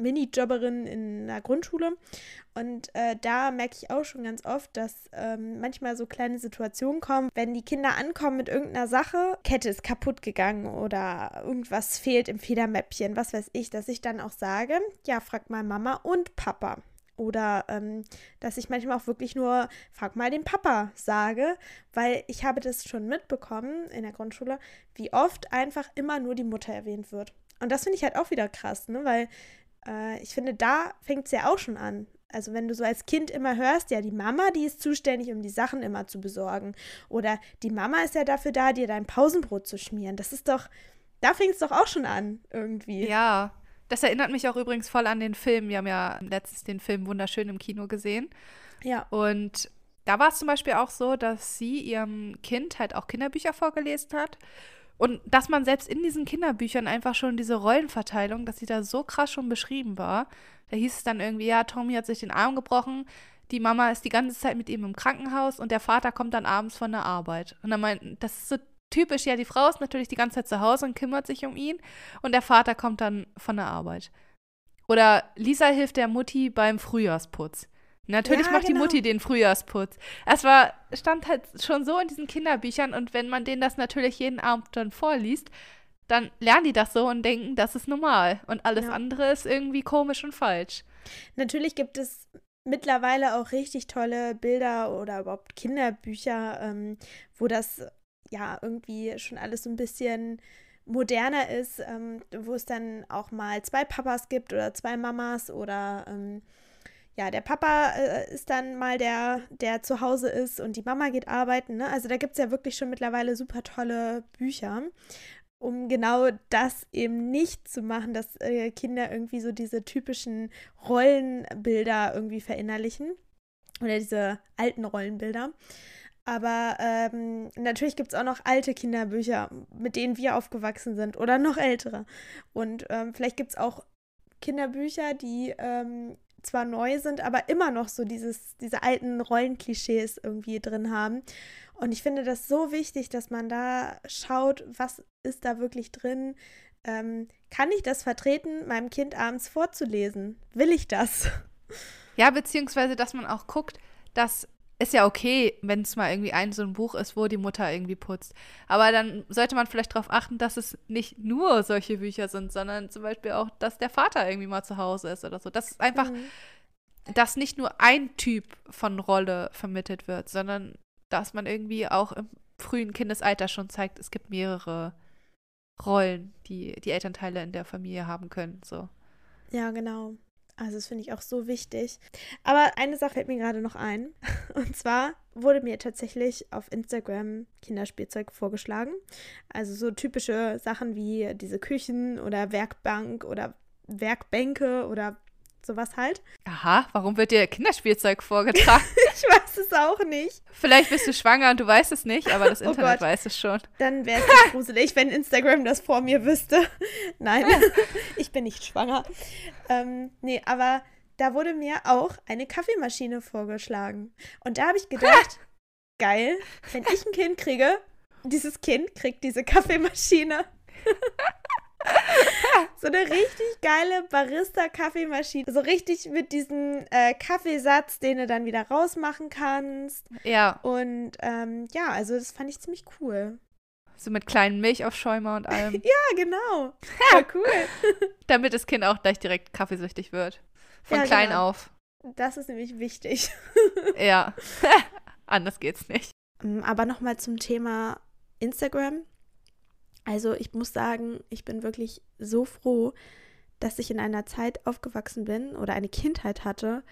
Speaker 2: Minijobberin in einer Grundschule und äh, da merke ich auch schon ganz oft, dass ähm, manchmal so kleine Situationen kommen, wenn die Kinder ankommen mit irgendeiner Sache, Kette ist kaputt gegangen oder irgendwas fehlt im Federmäppchen, was weiß ich, dass ich dann auch sage, ja, frag mal Mama und Papa. Oder ähm, dass ich manchmal auch wirklich nur, frag mal den Papa sage, weil ich habe das schon mitbekommen in der Grundschule, wie oft einfach immer nur die Mutter erwähnt wird. Und das finde ich halt auch wieder krass, ne? Weil äh, ich finde, da fängt es ja auch schon an. Also wenn du so als Kind immer hörst, ja, die Mama, die ist zuständig, um die Sachen immer zu besorgen. Oder die Mama ist ja dafür da, dir dein Pausenbrot zu schmieren. Das ist doch, da fängt es doch auch schon an, irgendwie.
Speaker 1: ja. Das erinnert mich auch übrigens voll an den Film. Wir haben ja letztens den Film Wunderschön im Kino gesehen.
Speaker 2: Ja.
Speaker 1: Und da war es zum Beispiel auch so, dass sie ihrem Kind halt auch Kinderbücher vorgelesen hat. Und dass man selbst in diesen Kinderbüchern einfach schon diese Rollenverteilung, dass sie da so krass schon beschrieben war. Da hieß es dann irgendwie, ja, Tommy hat sich den Arm gebrochen, die Mama ist die ganze Zeit mit ihm im Krankenhaus und der Vater kommt dann abends von der Arbeit. Und dann meint, das ist so typisch, ja, die Frau ist natürlich die ganze Zeit zu Hause und kümmert sich um ihn und der Vater kommt dann von der Arbeit. Oder Lisa hilft der Mutti beim Frühjahrsputz. Natürlich
Speaker 2: Ja,
Speaker 1: macht die
Speaker 2: genau.
Speaker 1: Mutti den Frühjahrsputz. Es war, stand halt schon so in diesen Kinderbüchern und wenn man denen das natürlich jeden Abend dann vorliest, dann lernen die das so und denken, das ist normal. Und alles
Speaker 2: Ja.
Speaker 1: andere ist irgendwie komisch und falsch.
Speaker 2: Natürlich gibt es mittlerweile auch richtig tolle Bilder oder überhaupt Kinderbücher, ähm, wo das ja irgendwie schon alles so ein bisschen moderner ist, ähm, wo es dann auch mal zwei Papas gibt oder zwei Mamas oder ähm, ja, der Papa äh, ist dann mal der, der zu Hause ist und die Mama geht arbeiten. Ne? Also da gibt es ja wirklich schon mittlerweile super tolle Bücher, um genau das eben nicht zu machen, dass äh, Kinder irgendwie so diese typischen Rollenbilder irgendwie verinnerlichen oder diese alten Rollenbilder. Aber ähm, natürlich gibt es auch noch alte Kinderbücher, mit denen wir aufgewachsen sind oder noch ältere. Und ähm, vielleicht gibt es auch Kinderbücher, die ähm, zwar neu sind, aber immer noch so dieses, diese alten Rollenklischees irgendwie drin haben. Und ich finde das so wichtig, dass man da schaut, was ist da wirklich drin. Ähm, kann ich das vertreten, meinem Kind abends vorzulesen? Will ich das?
Speaker 1: Ja, beziehungsweise, dass man auch guckt, dass ist ja okay, wenn es mal irgendwie ein so ein Buch ist, wo die Mutter irgendwie putzt. Aber dann sollte man vielleicht darauf achten, dass es nicht nur solche Bücher sind, sondern zum Beispiel auch, dass der Vater irgendwie mal zu Hause ist oder so. Dass es einfach,
Speaker 2: Mhm.
Speaker 1: dass nicht nur ein Typ von Rolle vermittelt wird, sondern dass man irgendwie auch im frühen Kindesalter schon zeigt, es gibt mehrere Rollen, die die Elternteile in der Familie haben können. So.
Speaker 2: Ja, genau. Also das finde ich auch so wichtig. Aber eine Sache fällt mir gerade noch ein. Und zwar wurde mir tatsächlich auf Instagram Kinderspielzeug vorgeschlagen. Also so typische Sachen wie diese Küchen oder Werkbank oder Werkbänke oder sowas halt.
Speaker 1: Aha, warum wird dir Kinderspielzeug vorgetragen?
Speaker 2: Ich weiß es auch nicht.
Speaker 1: Vielleicht bist du schwanger und du weißt es nicht, aber das
Speaker 2: Oh
Speaker 1: Internet
Speaker 2: Gott.
Speaker 1: weiß es schon.
Speaker 2: Dann wäre es gruselig, wenn Instagram das vor mir wüsste. Nein, ich bin nicht schwanger. Ähm, nee, aber da wurde mir auch eine Kaffeemaschine vorgeschlagen. Und da habe ich gedacht, geil, wenn ich ein Kind kriege, dieses Kind kriegt diese Kaffeemaschine. So eine richtig geile Barista-Kaffeemaschine. So richtig mit diesem äh, Kaffeesatz, den du dann wieder rausmachen kannst.
Speaker 1: Ja,
Speaker 2: Und ähm, ja, also das fand ich ziemlich cool.
Speaker 1: so mit kleinen Milchaufschäumer und allem,
Speaker 2: Ja, genau. Ja, cool.
Speaker 1: damit das Kind auch gleich direkt kaffeesüchtig wird. Von
Speaker 2: Ja,
Speaker 1: klein
Speaker 2: genau.
Speaker 1: auf.
Speaker 2: Das ist nämlich wichtig.
Speaker 1: Ja. Anders geht's nicht.
Speaker 2: Ähm, Aber nochmal zum Thema Instagram. Also ich muss sagen, ich bin wirklich so froh, dass ich in einer Zeit aufgewachsen bin oder eine Kindheit hatte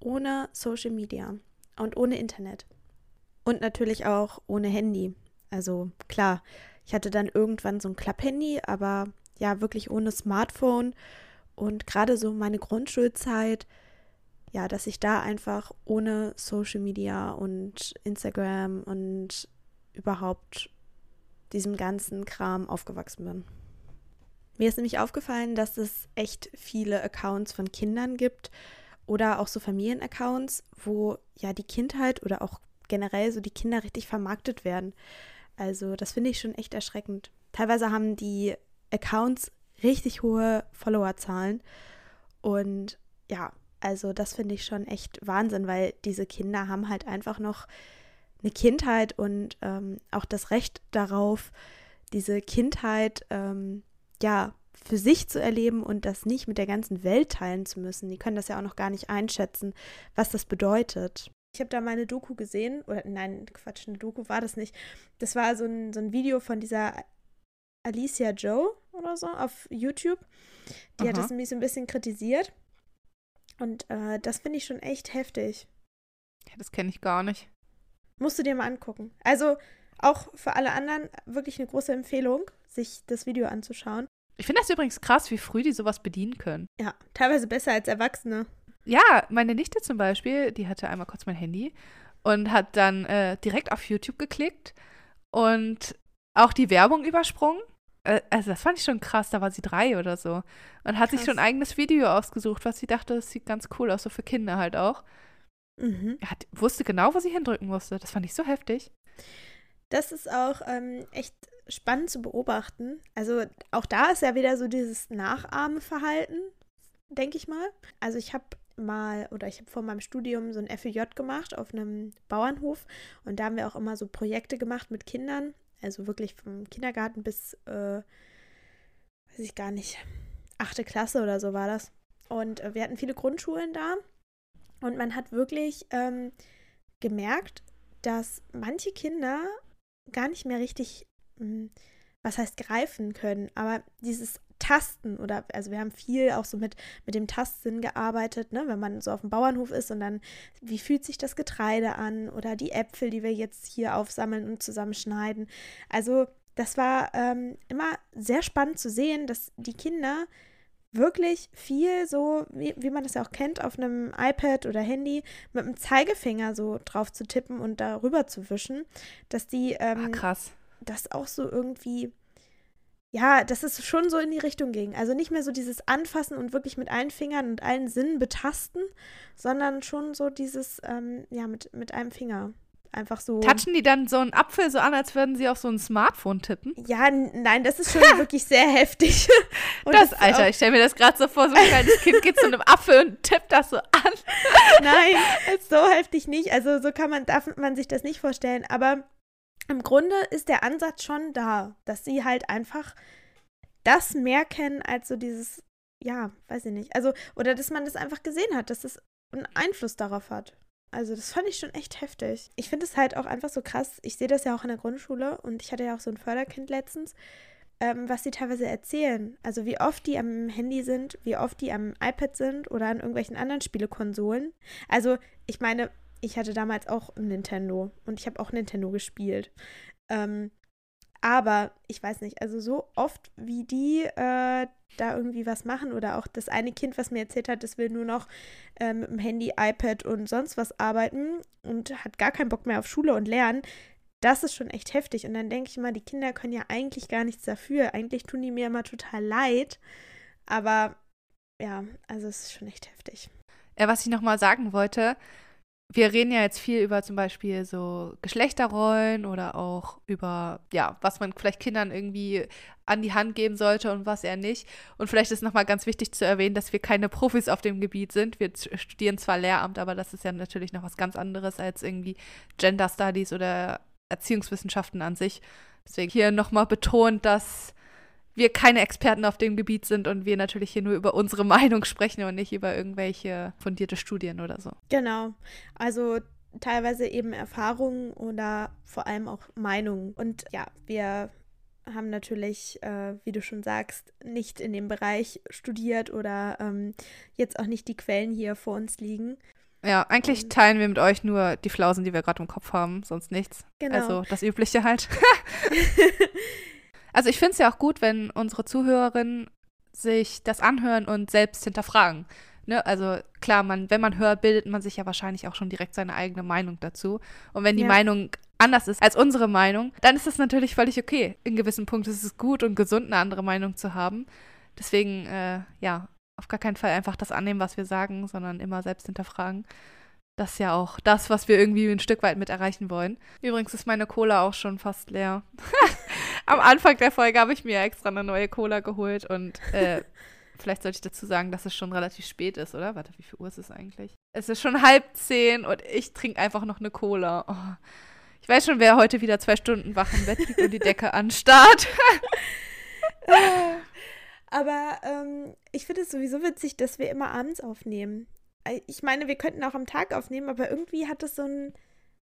Speaker 2: ohne Social Media und ohne Internet. Und natürlich auch ohne Handy. Also klar, ich hatte dann irgendwann so ein Klapphandy, aber ja, wirklich ohne Smartphone. Und gerade so meine Grundschulzeit, ja, dass ich da einfach ohne Social Media und Instagram und überhaupt diesem ganzen Kram aufgewachsen bin. Mir ist nämlich aufgefallen, dass es echt viele Accounts von Kindern gibt oder auch so Familienaccounts, wo ja die Kindheit oder auch generell so die Kinder richtig vermarktet werden. Also das finde ich schon echt erschreckend. Teilweise haben die Accounts richtig hohe Followerzahlen und ja, also das finde ich schon echt Wahnsinn, weil diese Kinder haben halt einfach noch eine Kindheit und ähm, auch das Recht darauf, diese Kindheit ähm, ja für sich zu erleben und das nicht mit der ganzen Welt teilen zu müssen. Die können das ja auch noch gar nicht einschätzen, was das bedeutet. Ich habe da meine Doku gesehen, oder nein, Quatsch, eine Doku war das nicht. Das war so ein, so ein Video von dieser Alicia Joe oder so auf YouTube. Die hat
Speaker 1: Aha.
Speaker 2: das nämlich so ein bisschen kritisiert. Und äh, das finde ich schon echt heftig.
Speaker 1: Ja, das kenne ich gar nicht.
Speaker 2: Musst du dir mal angucken. Also auch für alle anderen wirklich eine große Empfehlung, sich das Video anzuschauen.
Speaker 1: Ich finde das übrigens krass, wie früh die sowas bedienen können.
Speaker 2: Ja, teilweise besser als Erwachsene.
Speaker 1: Ja, meine Nichte zum Beispiel, die hatte einmal kurz mein Handy und hat dann äh, direkt auf YouTube geklickt und auch die Werbung übersprungen. Äh, also das fand ich schon krass, da war sie drei oder so. Und hat sich
Speaker 2: Krass.
Speaker 1: schon ein eigenes Video ausgesucht, was sie dachte, das sieht ganz cool aus, so für Kinder halt auch.
Speaker 2: Mhm.
Speaker 1: Hat, wusste genau, wo sie hindrücken musste. Das fand ich so heftig.
Speaker 2: Das ist auch ähm, echt spannend zu beobachten. Also auch da ist ja wieder so dieses Nachahmenverhalten, denke ich mal. Also ich habe mal, oder ich habe vor meinem Studium so ein FEJ gemacht auf einem Bauernhof und da haben wir auch immer so Projekte gemacht mit Kindern, also wirklich vom Kindergarten bis, äh, weiß ich gar nicht, achte Klasse oder so war das. Und äh, wir hatten viele Grundschulen da und man hat wirklich ähm, gemerkt, dass manche Kinder gar nicht mehr richtig, mh, hm, was heißt greifen können, aber dieses Tasten oder also wir haben viel auch so mit, mit dem Tastsinn gearbeitet, ne? wenn man so auf dem Bauernhof ist und dann, wie fühlt sich das Getreide an oder die Äpfel, die wir jetzt hier aufsammeln und zusammenschneiden. Also das war ähm, immer sehr spannend zu sehen, dass die Kinder wirklich viel so, wie, wie man das ja auch kennt, auf einem iPad oder Handy mit dem Zeigefinger so drauf zu tippen und darüber zu wischen, dass die ähm,
Speaker 1: ah, krass.
Speaker 2: das auch so irgendwie ja, dass es schon so in die Richtung ging. Also nicht mehr so dieses Anfassen und wirklich mit allen Fingern und allen Sinnen betasten, sondern schon so dieses, ähm, ja, mit, mit einem Finger. Einfach so.
Speaker 1: Touchen die dann so einen Apfel so an, als würden sie auf so ein Smartphone tippen?
Speaker 2: Ja, nein, das ist schon wirklich sehr heftig.
Speaker 1: Und das, das Alter, ich stelle mir das gerade so vor, so ein kleines Kind geht zu einem Apfel und tippt das so an.
Speaker 2: Nein, so heftig nicht. Also so kann man, darf man sich das nicht vorstellen. Aber im Grunde ist der Ansatz schon da, dass sie halt einfach das mehr kennen als so dieses, ja, weiß ich nicht. Also, oder dass man das einfach gesehen hat, dass das einen Einfluss darauf hat. Also, das fand ich schon echt heftig. Ich finde es halt auch einfach so krass. Ich sehe das ja auch in der Grundschule und ich hatte ja auch so ein Förderkind letztens, ähm, was sie teilweise erzählen. Also, wie oft die am Handy sind, wie oft die am iPad sind oder an irgendwelchen anderen Spielekonsolen. Also, ich meine, ich hatte damals auch ein Nintendo und ich habe auch Nintendo gespielt. Ähm, aber ich weiß nicht, also so oft wie die äh, da irgendwie was machen oder auch das eine Kind, was mir erzählt hat, das will nur noch äh, mit dem Handy, iPad und sonst was arbeiten und hat gar keinen Bock mehr auf Schule und Lernen. Das ist schon echt heftig. Und dann denke ich mal, die Kinder können ja eigentlich gar nichts dafür. Eigentlich tun die mir immer total leid. Aber ja, also es ist schon echt heftig.
Speaker 1: Ja, was ich nochmal sagen wollte, wir reden ja jetzt viel über zum Beispiel so Geschlechterrollen oder auch über, ja, was man vielleicht Kindern irgendwie an die Hand geben sollte und was er nicht. Und vielleicht ist nochmal ganz wichtig zu erwähnen, dass wir keine Profis auf dem Gebiet sind. Wir studieren zwar Lehramt, aber das ist ja natürlich noch was ganz anderes als irgendwie Gender Studies oder Erziehungswissenschaften an sich. Deswegen hier nochmal betont, dass wir keine Experten auf dem Gebiet sind und wir natürlich hier nur über unsere Meinung sprechen und nicht über irgendwelche fundierte Studien oder so.
Speaker 2: Genau. Also teilweise eben Erfahrungen oder vor allem auch Meinungen. Und ja, wir haben natürlich, äh, wie du schon sagst, nicht in dem Bereich studiert oder ähm, jetzt auch nicht die Quellen hier vor uns liegen.
Speaker 1: Ja, eigentlich teilen wir mit euch nur die Flausen, die wir gerade im Kopf haben, sonst nichts.
Speaker 2: Genau.
Speaker 1: Also das Übliche halt. Also ich finde es ja auch gut, wenn unsere Zuhörerinnen sich das anhören und selbst hinterfragen. Ne? Also klar, man, wenn man hört, bildet man sich ja wahrscheinlich auch schon direkt seine eigene Meinung dazu. Und wenn die ja. Meinung anders ist als unsere Meinung, dann ist das natürlich völlig okay. In gewissen Punkten ist es gut und gesund, eine andere Meinung zu haben. Deswegen, äh, ja, auf gar keinen Fall einfach das annehmen, was wir sagen, sondern immer selbst hinterfragen. Das ist ja auch das, was wir irgendwie ein Stück weit mit erreichen wollen. Übrigens ist meine Cola auch schon fast leer. Am Anfang der Folge habe ich mir extra eine neue Cola geholt und äh, vielleicht sollte ich dazu sagen, dass es schon relativ spät ist, oder? Warte, wie viel Uhr ist es eigentlich? Es ist schon halb zehn und ich trinke einfach noch eine Cola. Oh. Ich weiß schon, wer heute wieder zwei Stunden wach im Bett liegt und die Decke anstarrt.
Speaker 2: Aber ähm, ich finde es sowieso witzig, dass wir immer abends aufnehmen. Äh, ich meine, wir könnten auch am Tag aufnehmen, aber irgendwie hat es so ein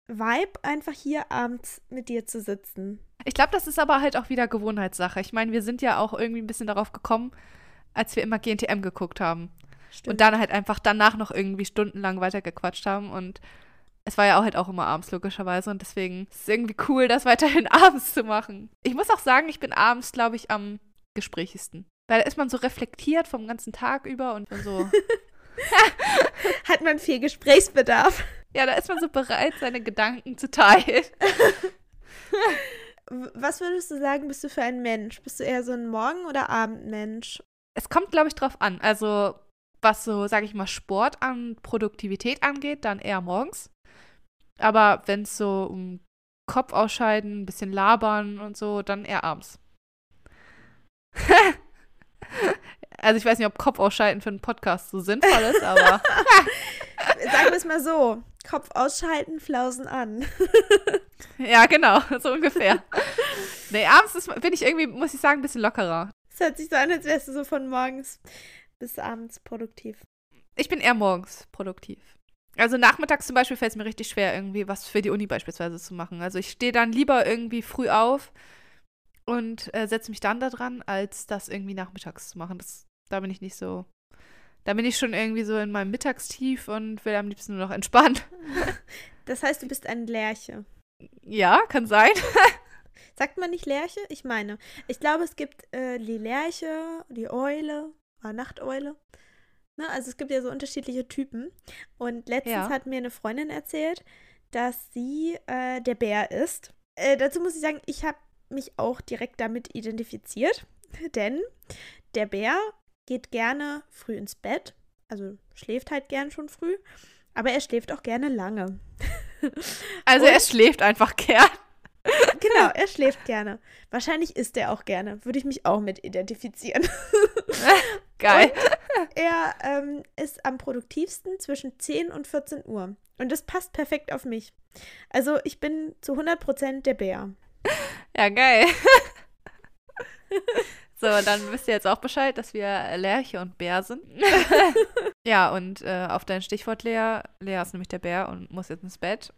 Speaker 2: Vibe, einfach hier abends mit dir zu sitzen.
Speaker 1: Ich glaube, das ist aber halt auch wieder Gewohnheitssache. Ich meine, wir sind ja auch irgendwie ein bisschen darauf gekommen, als wir immer GNTM geguckt haben. Stimmt. Und dann halt einfach danach noch irgendwie stundenlang weitergequatscht haben. Und es war ja auch halt auch immer abends, logischerweise. Und deswegen ist es irgendwie cool, das weiterhin abends zu machen. Ich muss auch sagen, ich bin abends, glaube ich, am gesprächigsten. Weil da ist man so reflektiert vom ganzen Tag über und so
Speaker 2: Hat man viel Gesprächsbedarf.
Speaker 1: Ja, da ist man so bereit, seine Gedanken zu teilen.
Speaker 2: Was würdest du sagen, bist du für ein Mensch? Bist du eher so ein Morgen- oder Abendmensch?
Speaker 1: Es kommt, glaube ich, drauf an. Also, was so, sage ich mal, Sport an Produktivität angeht, dann eher morgens. Aber wenn es so um Kopf ausscheiden, ein bisschen labern und so, dann eher abends. Also ich weiß nicht, ob Kopf ausschalten für einen Podcast so sinnvoll ist, aber.
Speaker 2: Sagen wir es mal so. Kopf ausschalten, Flausen an.
Speaker 1: ja, genau, so ungefähr. Nee, abends ist, bin ich irgendwie, muss ich sagen, ein bisschen lockerer.
Speaker 2: Es hört sich so an, als wärst du so von morgens bis abends produktiv.
Speaker 1: Ich bin eher morgens produktiv. Also nachmittags zum Beispiel fällt es mir richtig schwer, irgendwie was für die Uni beispielsweise zu machen. Also ich stehe dann lieber irgendwie früh auf und äh, setze mich dann da dran, als das irgendwie nachmittags zu machen. Das, da bin ich nicht so. Da bin ich schon irgendwie so in meinem Mittagstief und will am liebsten nur noch entspannen.
Speaker 2: Das heißt, du bist ein Lerche.
Speaker 1: Ja, kann sein.
Speaker 2: Sagt man nicht Lerche? Ich meine, ich glaube, es gibt äh, die Lerche, die Eule, oder Nachteule. Ne? Also es gibt ja so unterschiedliche Typen. Und letztens ja. hat mir eine Freundin erzählt, dass sie äh, der Bär ist. Äh, dazu muss ich sagen, ich habe mich auch direkt damit identifiziert, denn der Bär geht gerne früh ins Bett, also schläft halt gern schon früh, aber er schläft auch gerne lange.
Speaker 1: Also Und er schläft einfach gern.
Speaker 2: Genau, er schläft gerne. Wahrscheinlich isst er auch gerne. Würde ich mich auch mit identifizieren.
Speaker 1: Geil.
Speaker 2: Und er ähm, ist am produktivsten zwischen 10 und 14 Uhr. Und das passt perfekt auf mich. Also ich bin zu 100% der Bär.
Speaker 1: Ja, geil. So, dann wisst ihr jetzt auch Bescheid, dass wir Lerche und Bär sind. ja, und äh, auf dein Stichwort, Lea. Lea ist nämlich der Bär und muss jetzt ins Bett.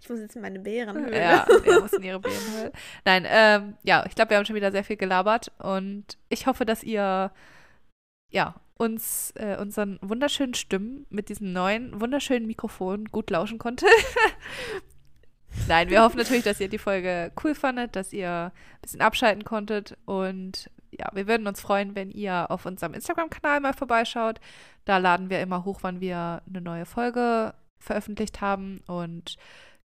Speaker 2: ich muss jetzt in meine Bärenhöhle.
Speaker 1: Ja, Lea muss in ihre Bärenhöhle. Nein, ähm, ja, ich glaube, wir haben schon wieder sehr viel gelabert und ich hoffe, dass ihr, ja, uns äh, unseren wunderschönen Stimmen mit diesem neuen, wunderschönen Mikrofon gut lauschen konntet. Nein, wir hoffen natürlich, dass ihr die Folge cool fandet, dass ihr ein bisschen abschalten konntet. Und ja, wir würden uns freuen, wenn ihr auf unserem Instagram-Kanal mal vorbeischaut. Da laden wir immer hoch, wann wir eine neue Folge veröffentlicht haben. Und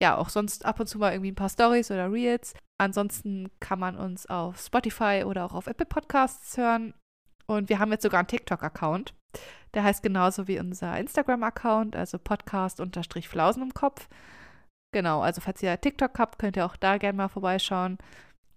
Speaker 1: ja, auch sonst ab und zu mal irgendwie ein paar Stories oder Reels. Ansonsten kann man uns auf Spotify oder auch auf Apple Podcasts hören. Und wir haben jetzt sogar einen TikTok-Account. Der heißt genauso wie unser Instagram-Account, also Podcast-Flausen im Kopf. Genau, also falls ihr TikTok habt, könnt ihr auch da gerne mal vorbeischauen.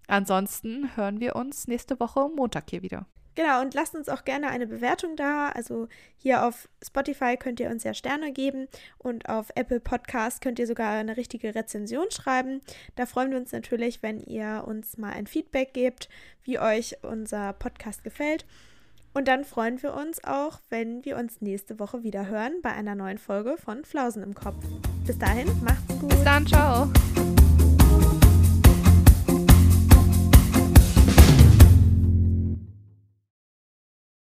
Speaker 1: Ansonsten hören wir uns nächste Woche Montag hier wieder.
Speaker 2: Genau, und lasst uns auch gerne eine Bewertung da. Also hier auf Spotify könnt ihr uns ja Sterne geben und auf Apple Podcast könnt ihr sogar eine richtige Rezension schreiben. Da freuen wir uns natürlich, wenn ihr uns mal ein Feedback gebt, wie euch unser Podcast gefällt. Und dann freuen wir uns auch, wenn wir uns nächste Woche wieder hören bei einer neuen Folge von Flausen im Kopf. Bis dahin, macht's gut.
Speaker 1: Bis dann, ciao.